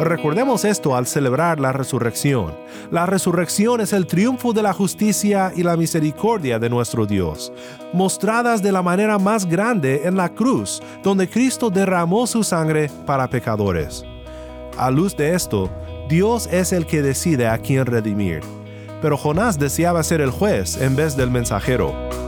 Recordemos esto al celebrar la resurrección. La resurrección es el triunfo de la justicia y la misericordia de nuestro Dios, mostradas de la manera más grande en la cruz, donde Cristo derramó su sangre para pecadores. A luz de esto, Dios es el que decide a quién redimir. Pero Jonás deseaba ser el juez en vez del mensajero.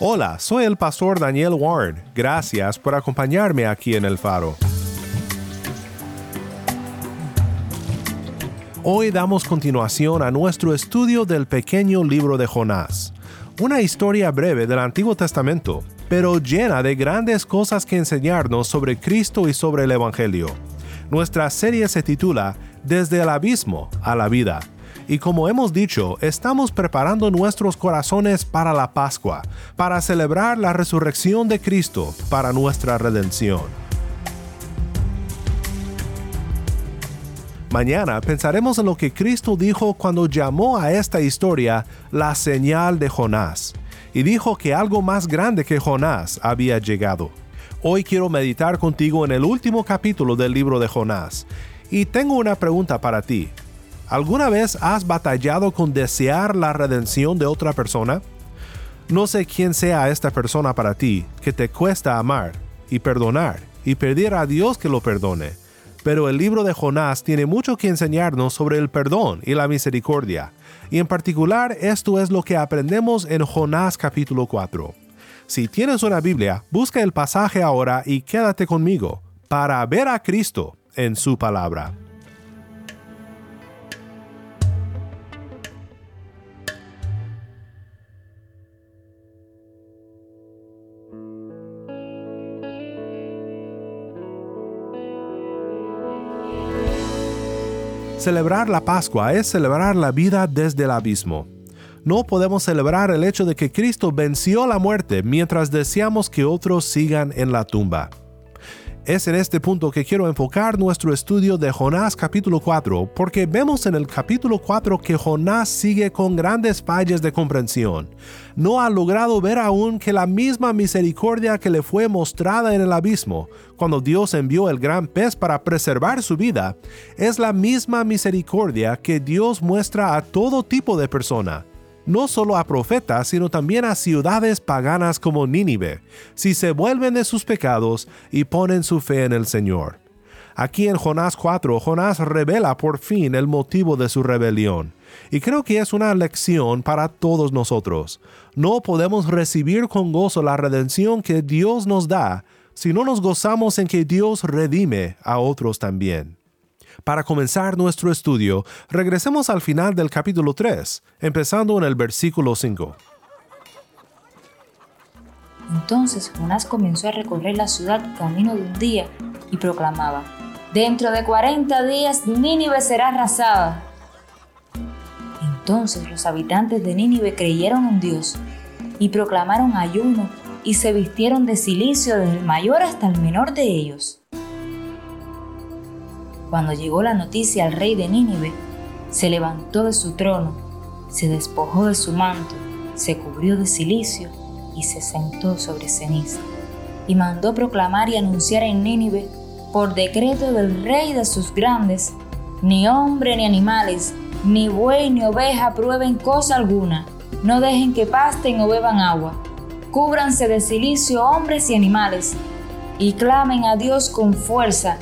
Hola, soy el pastor Daniel Warren. Gracias por acompañarme aquí en el faro. Hoy damos continuación a nuestro estudio del pequeño libro de Jonás, una historia breve del Antiguo Testamento, pero llena de grandes cosas que enseñarnos sobre Cristo y sobre el Evangelio. Nuestra serie se titula Desde el abismo a la vida y como hemos dicho, estamos preparando nuestros corazones para la Pascua, para celebrar la resurrección de Cristo para nuestra redención. Mañana pensaremos en lo que Cristo dijo cuando llamó a esta historia la señal de Jonás, y dijo que algo más grande que Jonás había llegado. Hoy quiero meditar contigo en el último capítulo del libro de Jonás, y tengo una pregunta para ti. ¿Alguna vez has batallado con desear la redención de otra persona? No sé quién sea esta persona para ti, que te cuesta amar y perdonar y pedir a Dios que lo perdone. Pero el libro de Jonás tiene mucho que enseñarnos sobre el perdón y la misericordia, y en particular esto es lo que aprendemos en Jonás capítulo 4. Si tienes una Biblia, busca el pasaje ahora y quédate conmigo para ver a Cristo en su palabra. Celebrar la Pascua es celebrar la vida desde el abismo. No podemos celebrar el hecho de que Cristo venció la muerte mientras deseamos que otros sigan en la tumba. Es en este punto que quiero enfocar nuestro estudio de Jonás capítulo 4, porque vemos en el capítulo 4 que Jonás sigue con grandes fallas de comprensión. No ha logrado ver aún que la misma misericordia que le fue mostrada en el abismo, cuando Dios envió el gran pez para preservar su vida, es la misma misericordia que Dios muestra a todo tipo de persona no solo a profetas, sino también a ciudades paganas como Nínive, si se vuelven de sus pecados y ponen su fe en el Señor. Aquí en Jonás 4, Jonás revela por fin el motivo de su rebelión. Y creo que es una lección para todos nosotros. No podemos recibir con gozo la redención que Dios nos da si no nos gozamos en que Dios redime a otros también. Para comenzar nuestro estudio, regresemos al final del capítulo 3, empezando en el versículo 5. Entonces Jonás comenzó a recorrer la ciudad camino de un día y proclamaba, Dentro de 40 días Nínive será arrasada. Entonces los habitantes de Nínive creyeron en Dios y proclamaron ayuno y se vistieron de silicio desde el mayor hasta el menor de ellos. Cuando llegó la noticia al rey de Nínive, se levantó de su trono, se despojó de su manto, se cubrió de silicio y se sentó sobre ceniza. Y mandó proclamar y anunciar en Nínive, por decreto del rey de sus grandes, ni hombre ni animales, ni buey ni oveja prueben cosa alguna, no dejen que pasten o beban agua. Cúbranse de silicio hombres y animales, y clamen a Dios con fuerza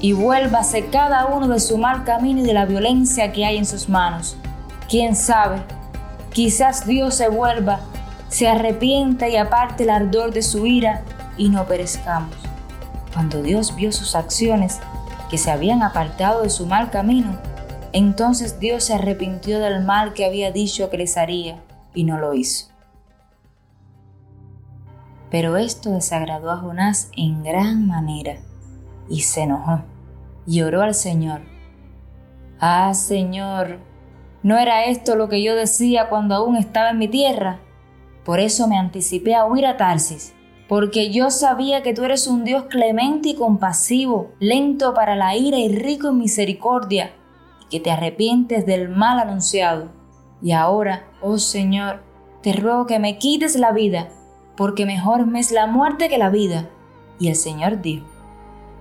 y vuélvase cada uno de su mal camino y de la violencia que hay en sus manos. Quién sabe, quizás Dios se vuelva se arrepienta y aparte el ardor de su ira y no perezcamos. Cuando Dios vio sus acciones, que se habían apartado de su mal camino, entonces Dios se arrepintió del mal que había dicho que les haría y no lo hizo. Pero esto desagradó a Jonás en gran manera y se enojó y oró al Señor. Ah, Señor, ¿no era esto lo que yo decía cuando aún estaba en mi tierra? Por eso me anticipé a huir a Tarsis, porque yo sabía que tú eres un Dios clemente y compasivo, lento para la ira y rico en misericordia, y que te arrepientes del mal anunciado. Y ahora, oh Señor, te ruego que me quites la vida, porque mejor me es la muerte que la vida. Y el Señor dijo,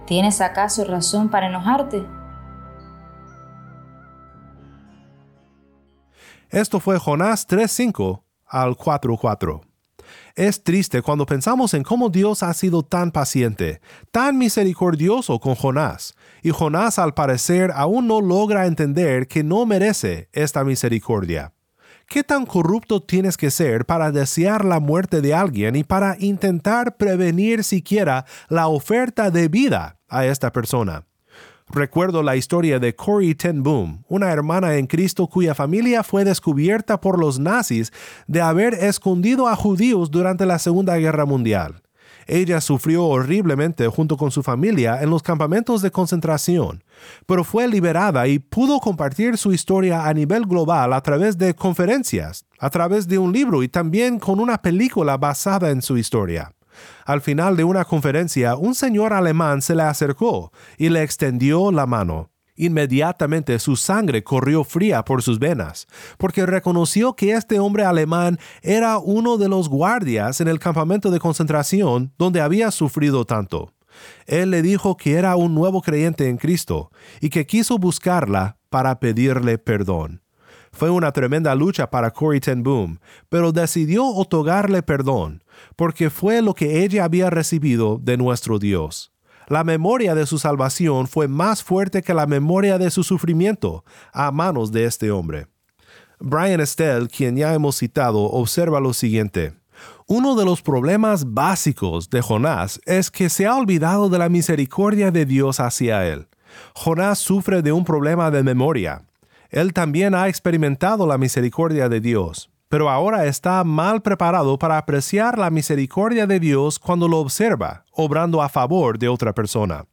¿tienes acaso razón para enojarte? Esto fue Jonás 3.5 al 4.4. Es triste cuando pensamos en cómo Dios ha sido tan paciente, tan misericordioso con Jonás, y Jonás al parecer aún no logra entender que no merece esta misericordia. ¿Qué tan corrupto tienes que ser para desear la muerte de alguien y para intentar prevenir siquiera la oferta de vida a esta persona? Recuerdo la historia de Corrie ten Boom, una hermana en Cristo cuya familia fue descubierta por los nazis de haber escondido a judíos durante la Segunda Guerra Mundial. Ella sufrió horriblemente junto con su familia en los campamentos de concentración, pero fue liberada y pudo compartir su historia a nivel global a través de conferencias, a través de un libro y también con una película basada en su historia. Al final de una conferencia, un señor alemán se le acercó y le extendió la mano. Inmediatamente su sangre corrió fría por sus venas, porque reconoció que este hombre alemán era uno de los guardias en el campamento de concentración donde había sufrido tanto. Él le dijo que era un nuevo creyente en Cristo y que quiso buscarla para pedirle perdón. Fue una tremenda lucha para Corrie ten Boom, pero decidió otorgarle perdón, porque fue lo que ella había recibido de nuestro Dios. La memoria de su salvación fue más fuerte que la memoria de su sufrimiento a manos de este hombre. Brian Estelle, quien ya hemos citado, observa lo siguiente. Uno de los problemas básicos de Jonás es que se ha olvidado de la misericordia de Dios hacia él. Jonás sufre de un problema de memoria. Él también ha experimentado la misericordia de Dios, pero ahora está mal preparado para apreciar la misericordia de Dios cuando lo observa, obrando a favor de otra persona.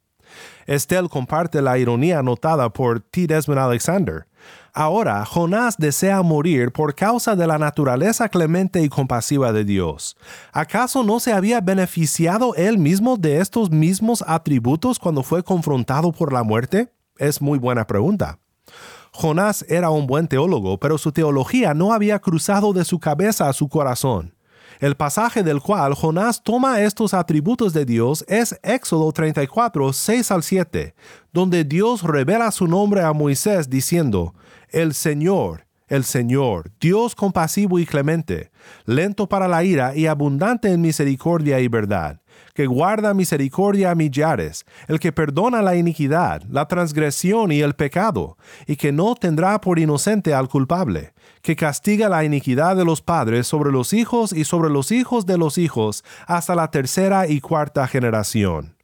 Estelle comparte la ironía notada por T. Desmond Alexander. Ahora, Jonás desea morir por causa de la naturaleza clemente y compasiva de Dios. ¿Acaso no se había beneficiado él mismo de estos mismos atributos cuando fue confrontado por la muerte? Es muy buena pregunta. Jonás era un buen teólogo, pero su teología no había cruzado de su cabeza a su corazón. El pasaje del cual Jonás toma estos atributos de Dios es Éxodo 34, 6 al 7, donde Dios revela su nombre a Moisés diciendo, El Señor, el Señor, Dios compasivo y clemente, lento para la ira y abundante en misericordia y verdad que guarda misericordia a millares, el que perdona la iniquidad, la transgresión y el pecado, y que no tendrá por inocente al culpable, que castiga la iniquidad de los padres sobre los hijos y sobre los hijos de los hijos hasta la tercera y cuarta generación.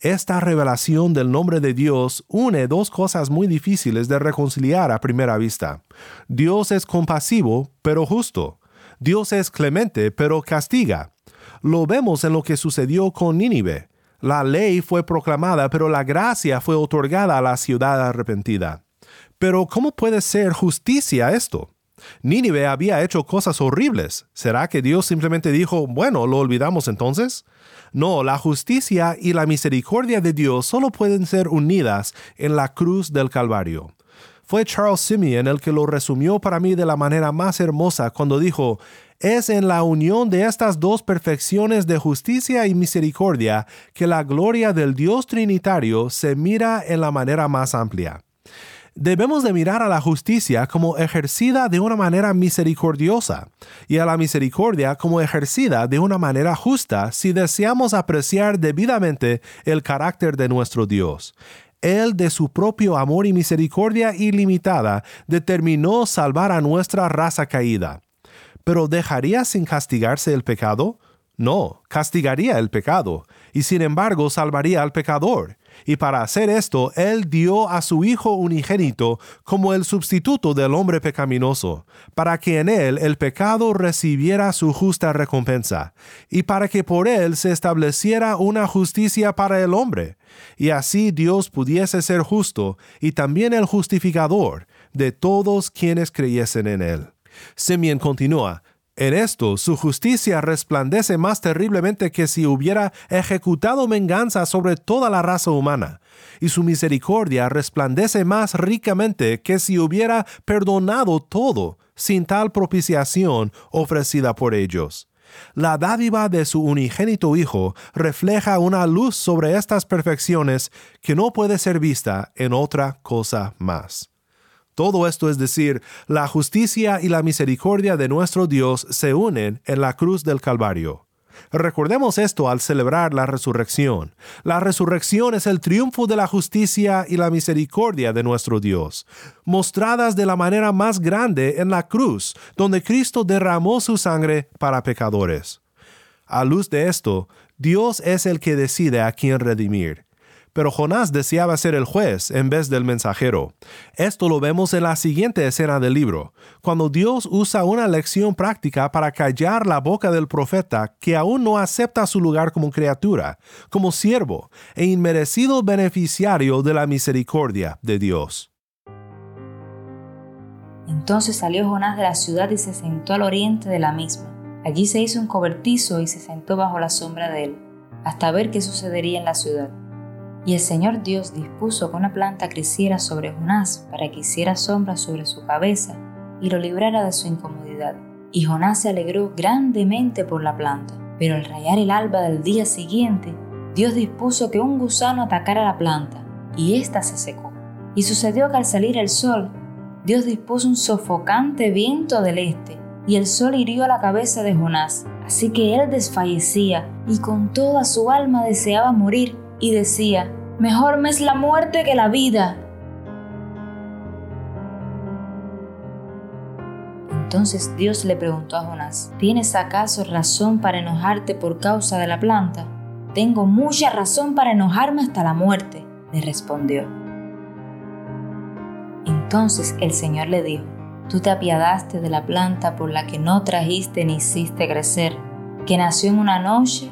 Esta revelación del nombre de Dios une dos cosas muy difíciles de reconciliar a primera vista. Dios es compasivo, pero justo. Dios es clemente, pero castiga. Lo vemos en lo que sucedió con Nínive. La ley fue proclamada, pero la gracia fue otorgada a la ciudad arrepentida. Pero ¿cómo puede ser justicia esto? Nínive había hecho cosas horribles. ¿Será que Dios simplemente dijo, bueno, lo olvidamos entonces? No, la justicia y la misericordia de Dios solo pueden ser unidas en la cruz del Calvario. Fue Charles Simeon el que lo resumió para mí de la manera más hermosa cuando dijo, es en la unión de estas dos perfecciones de justicia y misericordia que la gloria del Dios Trinitario se mira en la manera más amplia. Debemos de mirar a la justicia como ejercida de una manera misericordiosa y a la misericordia como ejercida de una manera justa si deseamos apreciar debidamente el carácter de nuestro Dios. Él de su propio amor y misericordia ilimitada determinó salvar a nuestra raza caída Pero ¿dejaría sin castigarse el pecado? No, castigaría el pecado, y sin embargo salvaría al pecador. Y para hacer esto, Él dio a su Hijo unigénito como el sustituto del hombre pecaminoso, para que en Él el pecado recibiera su justa recompensa, y para que por Él se estableciera una justicia para el hombre, y así Dios pudiese ser justo y también el justificador de todos quienes creyesen en Él. Simeon continúa, en esto su justicia resplandece más terriblemente que si hubiera ejecutado venganza sobre toda la raza humana, y su misericordia resplandece más ricamente que si hubiera perdonado todo sin tal propiciación ofrecida por ellos. La dádiva de su unigénito Hijo refleja una luz sobre estas perfecciones que no puede ser vista en otra cosa más. Todo esto es decir, la justicia y la misericordia de nuestro Dios se unen en la cruz del Calvario. Recordemos esto al celebrar la resurrección. La resurrección es el triunfo de la justicia y la misericordia de nuestro Dios, mostradas de la manera más grande en la cruz, donde Cristo derramó su sangre para pecadores. A luz de esto, Dios es el que decide a quién redimir pero Jonás deseaba ser el juez en vez del mensajero. Esto lo vemos en la siguiente escena del libro, cuando Dios usa una lección práctica para callar la boca del profeta que aún no acepta su lugar como criatura, como siervo e inmerecido beneficiario de la misericordia de Dios. Entonces salió Jonás de la ciudad y se sentó al oriente de la misma. Allí se hizo un cobertizo y se sentó bajo la sombra de él, hasta ver qué sucedería en la ciudad. Y el Señor Dios dispuso que una planta creciera sobre Jonás para que hiciera sombra sobre su cabeza y lo librara de su incomodidad. Y Jonás se alegró grandemente por la planta. Pero al rayar el alba del día siguiente, Dios dispuso que un gusano atacara la planta, y ésta se secó. Y sucedió que al salir el sol, Dios dispuso un sofocante viento del este, y el sol hirió la cabeza de Jonás, así que él desfallecía, y con toda su alma deseaba morir y decía, mejor me es la muerte que la vida. Entonces Dios le preguntó a Jonás, ¿tienes acaso razón para enojarte por causa de la planta? Tengo mucha razón para enojarme hasta la muerte, le respondió. Entonces el Señor le dijo, tú te apiadaste de la planta por la que no trajiste ni hiciste crecer, que nació en una noche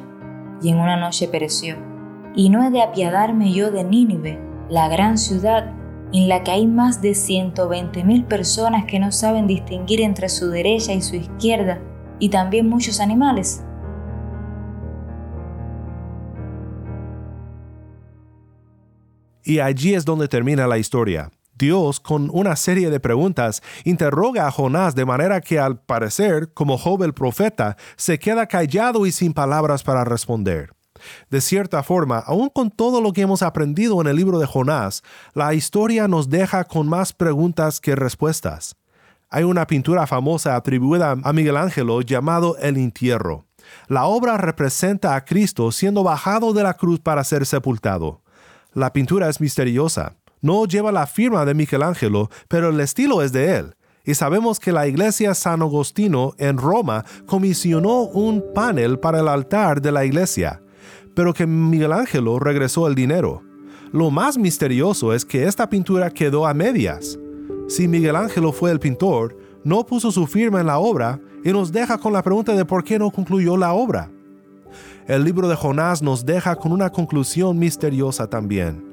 y en una noche pereció y no he de apiadarme yo de Nínive, la gran ciudad en la que hay más de 120 mil personas que no saben distinguir entre su derecha y su izquierda, y también muchos animales. Y allí es donde termina la historia. Dios, con una serie de preguntas, interroga a Jonás de manera que al parecer, como Job el profeta, se queda callado y sin palabras para responder. De cierta forma, aun con todo lo que hemos aprendido en el libro de Jonás, la historia nos deja con más preguntas que respuestas. Hay una pintura famosa atribuida a Miguel Ángel llamado El entierro. La obra representa a Cristo siendo bajado de la cruz para ser sepultado. La pintura es misteriosa. No lleva la firma de Michelangelo, pero el estilo es de él. Y sabemos que la iglesia San Agostino en Roma comisionó un panel para el altar de la iglesia pero que Miguel Ángelo regresó el dinero. Lo más misterioso es que esta pintura quedó a medias. Si Miguel Ángelo fue el pintor, no puso su firma en la obra y nos deja con la pregunta de por qué no concluyó la obra. El libro de Jonás nos deja con una conclusión misteriosa también.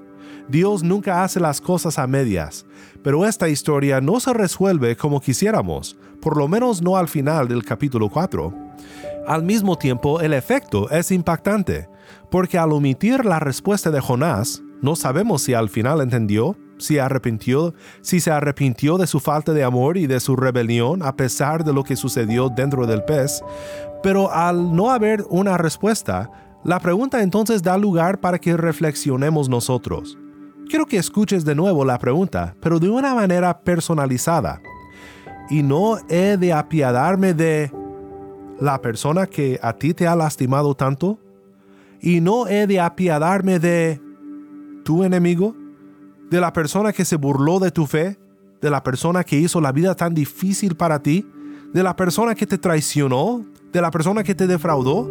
Dios nunca hace las cosas a medias, pero esta historia no se resuelve como quisiéramos, por lo menos no al final del capítulo 4. Al mismo tiempo, el efecto es impactante, porque al omitir la respuesta de Jonás, no sabemos si al final entendió, si arrepintió, si se arrepintió de su falta de amor y de su rebelión a pesar de lo que sucedió dentro del pez, pero al no haber una respuesta, la pregunta entonces da lugar para que reflexionemos nosotros. Quiero que escuches de nuevo la pregunta, pero de una manera personalizada. ¿Y no he de apiadarme de la persona que a ti te ha lastimado tanto? ¿Y no he de apiadarme de tu enemigo? ¿De la persona que se burló de tu fe? ¿De la persona que hizo la vida tan difícil para ti? ¿De la persona que te traicionó? ¿De la persona que te defraudó?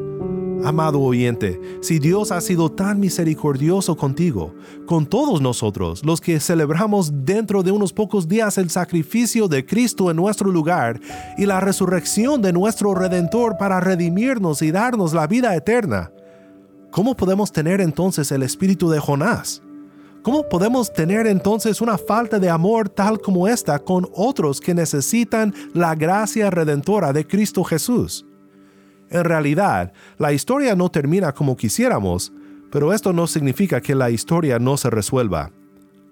Amado oyente, si Dios ha sido tan misericordioso contigo, con todos nosotros, los que celebramos dentro de unos pocos días el sacrificio de Cristo en nuestro lugar y la resurrección de nuestro Redentor para redimirnos y darnos la vida eterna, ¿cómo podemos tener entonces el espíritu de Jonás? ¿Cómo podemos tener entonces una falta de amor tal como esta con otros que necesitan la gracia redentora de Cristo Jesús? En realidad, la historia no termina como quisiéramos, pero esto no significa que la historia no se resuelva.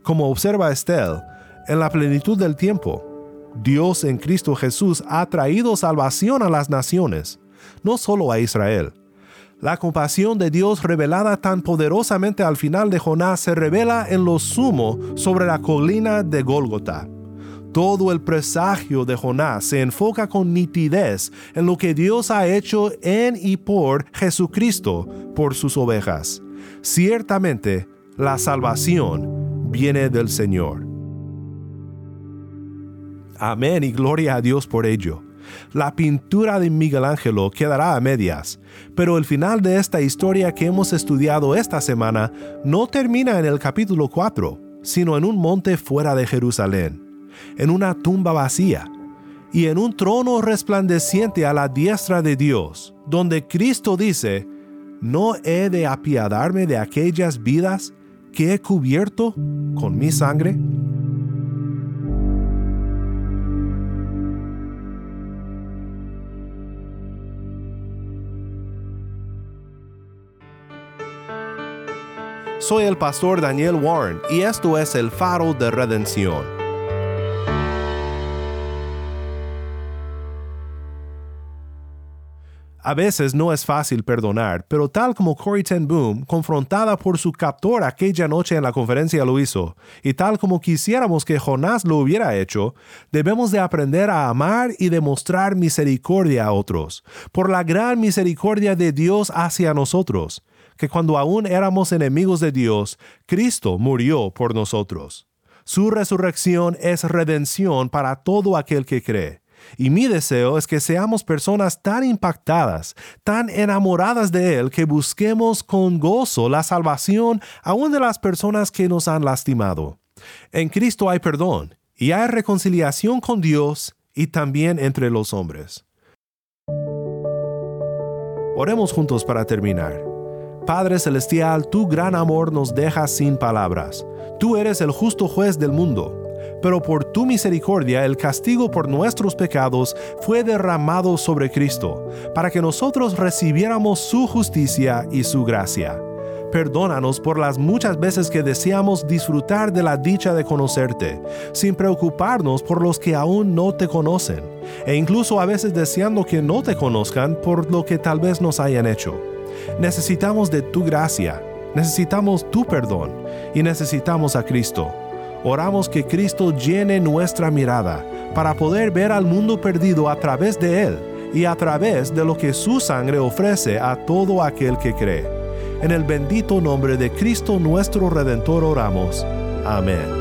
Como observa Estelle, en la plenitud del tiempo, Dios en Cristo Jesús ha traído salvación a las naciones, no solo a Israel. La compasión de Dios revelada tan poderosamente al final de Jonás se revela en lo sumo sobre la colina de Gólgota. Todo el presagio de Jonás se enfoca con nitidez en lo que Dios ha hecho en y por Jesucristo por sus ovejas. Ciertamente, la salvación viene del Señor. Amén y gloria a Dios por ello. La pintura de Miguel Ángelo quedará a medias, pero el final de esta historia que hemos estudiado esta semana no termina en el capítulo 4, sino en un monte fuera de Jerusalén en una tumba vacía y en un trono resplandeciente a la diestra de Dios, donde Cristo dice, ¿no he de apiadarme de aquellas vidas que he cubierto con mi sangre? Soy el pastor Daniel Warren y esto es el faro de redención. A veces no es fácil perdonar, pero tal como Corey Ten Boom, confrontada por su captor aquella noche en la conferencia lo hizo, y tal como quisiéramos que Jonás lo hubiera hecho, debemos de aprender a amar y demostrar misericordia a otros, por la gran misericordia de Dios hacia nosotros, que cuando aún éramos enemigos de Dios, Cristo murió por nosotros. Su resurrección es redención para todo aquel que cree. Y mi deseo es que seamos personas tan impactadas, tan enamoradas de Él, que busquemos con gozo la salvación aún de las personas que nos han lastimado. En Cristo hay perdón y hay reconciliación con Dios y también entre los hombres. Oremos juntos para terminar. Padre Celestial, tu gran amor nos deja sin palabras. Tú eres el justo juez del mundo pero por tu misericordia el castigo por nuestros pecados fue derramado sobre Cristo, para que nosotros recibiéramos su justicia y su gracia. Perdónanos por las muchas veces que deseamos disfrutar de la dicha de conocerte, sin preocuparnos por los que aún no te conocen, e incluso a veces deseando que no te conozcan por lo que tal vez nos hayan hecho. Necesitamos de tu gracia, necesitamos tu perdón y necesitamos a Cristo oramos que Cristo llene nuestra mirada para poder ver al mundo perdido a través de Él y a través de lo que su sangre ofrece a todo aquel que cree. En el bendito nombre de Cristo nuestro Redentor oramos. Amén.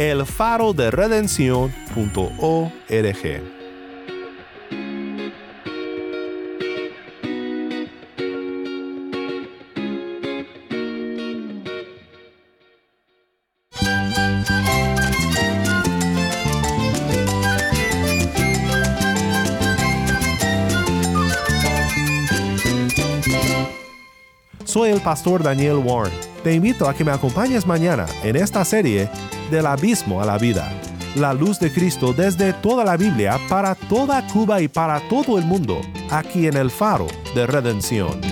elfaroderedención.org. Soy el pastor Daniel Warren. Te invito a que me acompañes mañana en esta serie del abismo a la vida. La luz de Cristo desde toda la Biblia para toda Cuba y para todo el mundo, aquí en el faro de redención.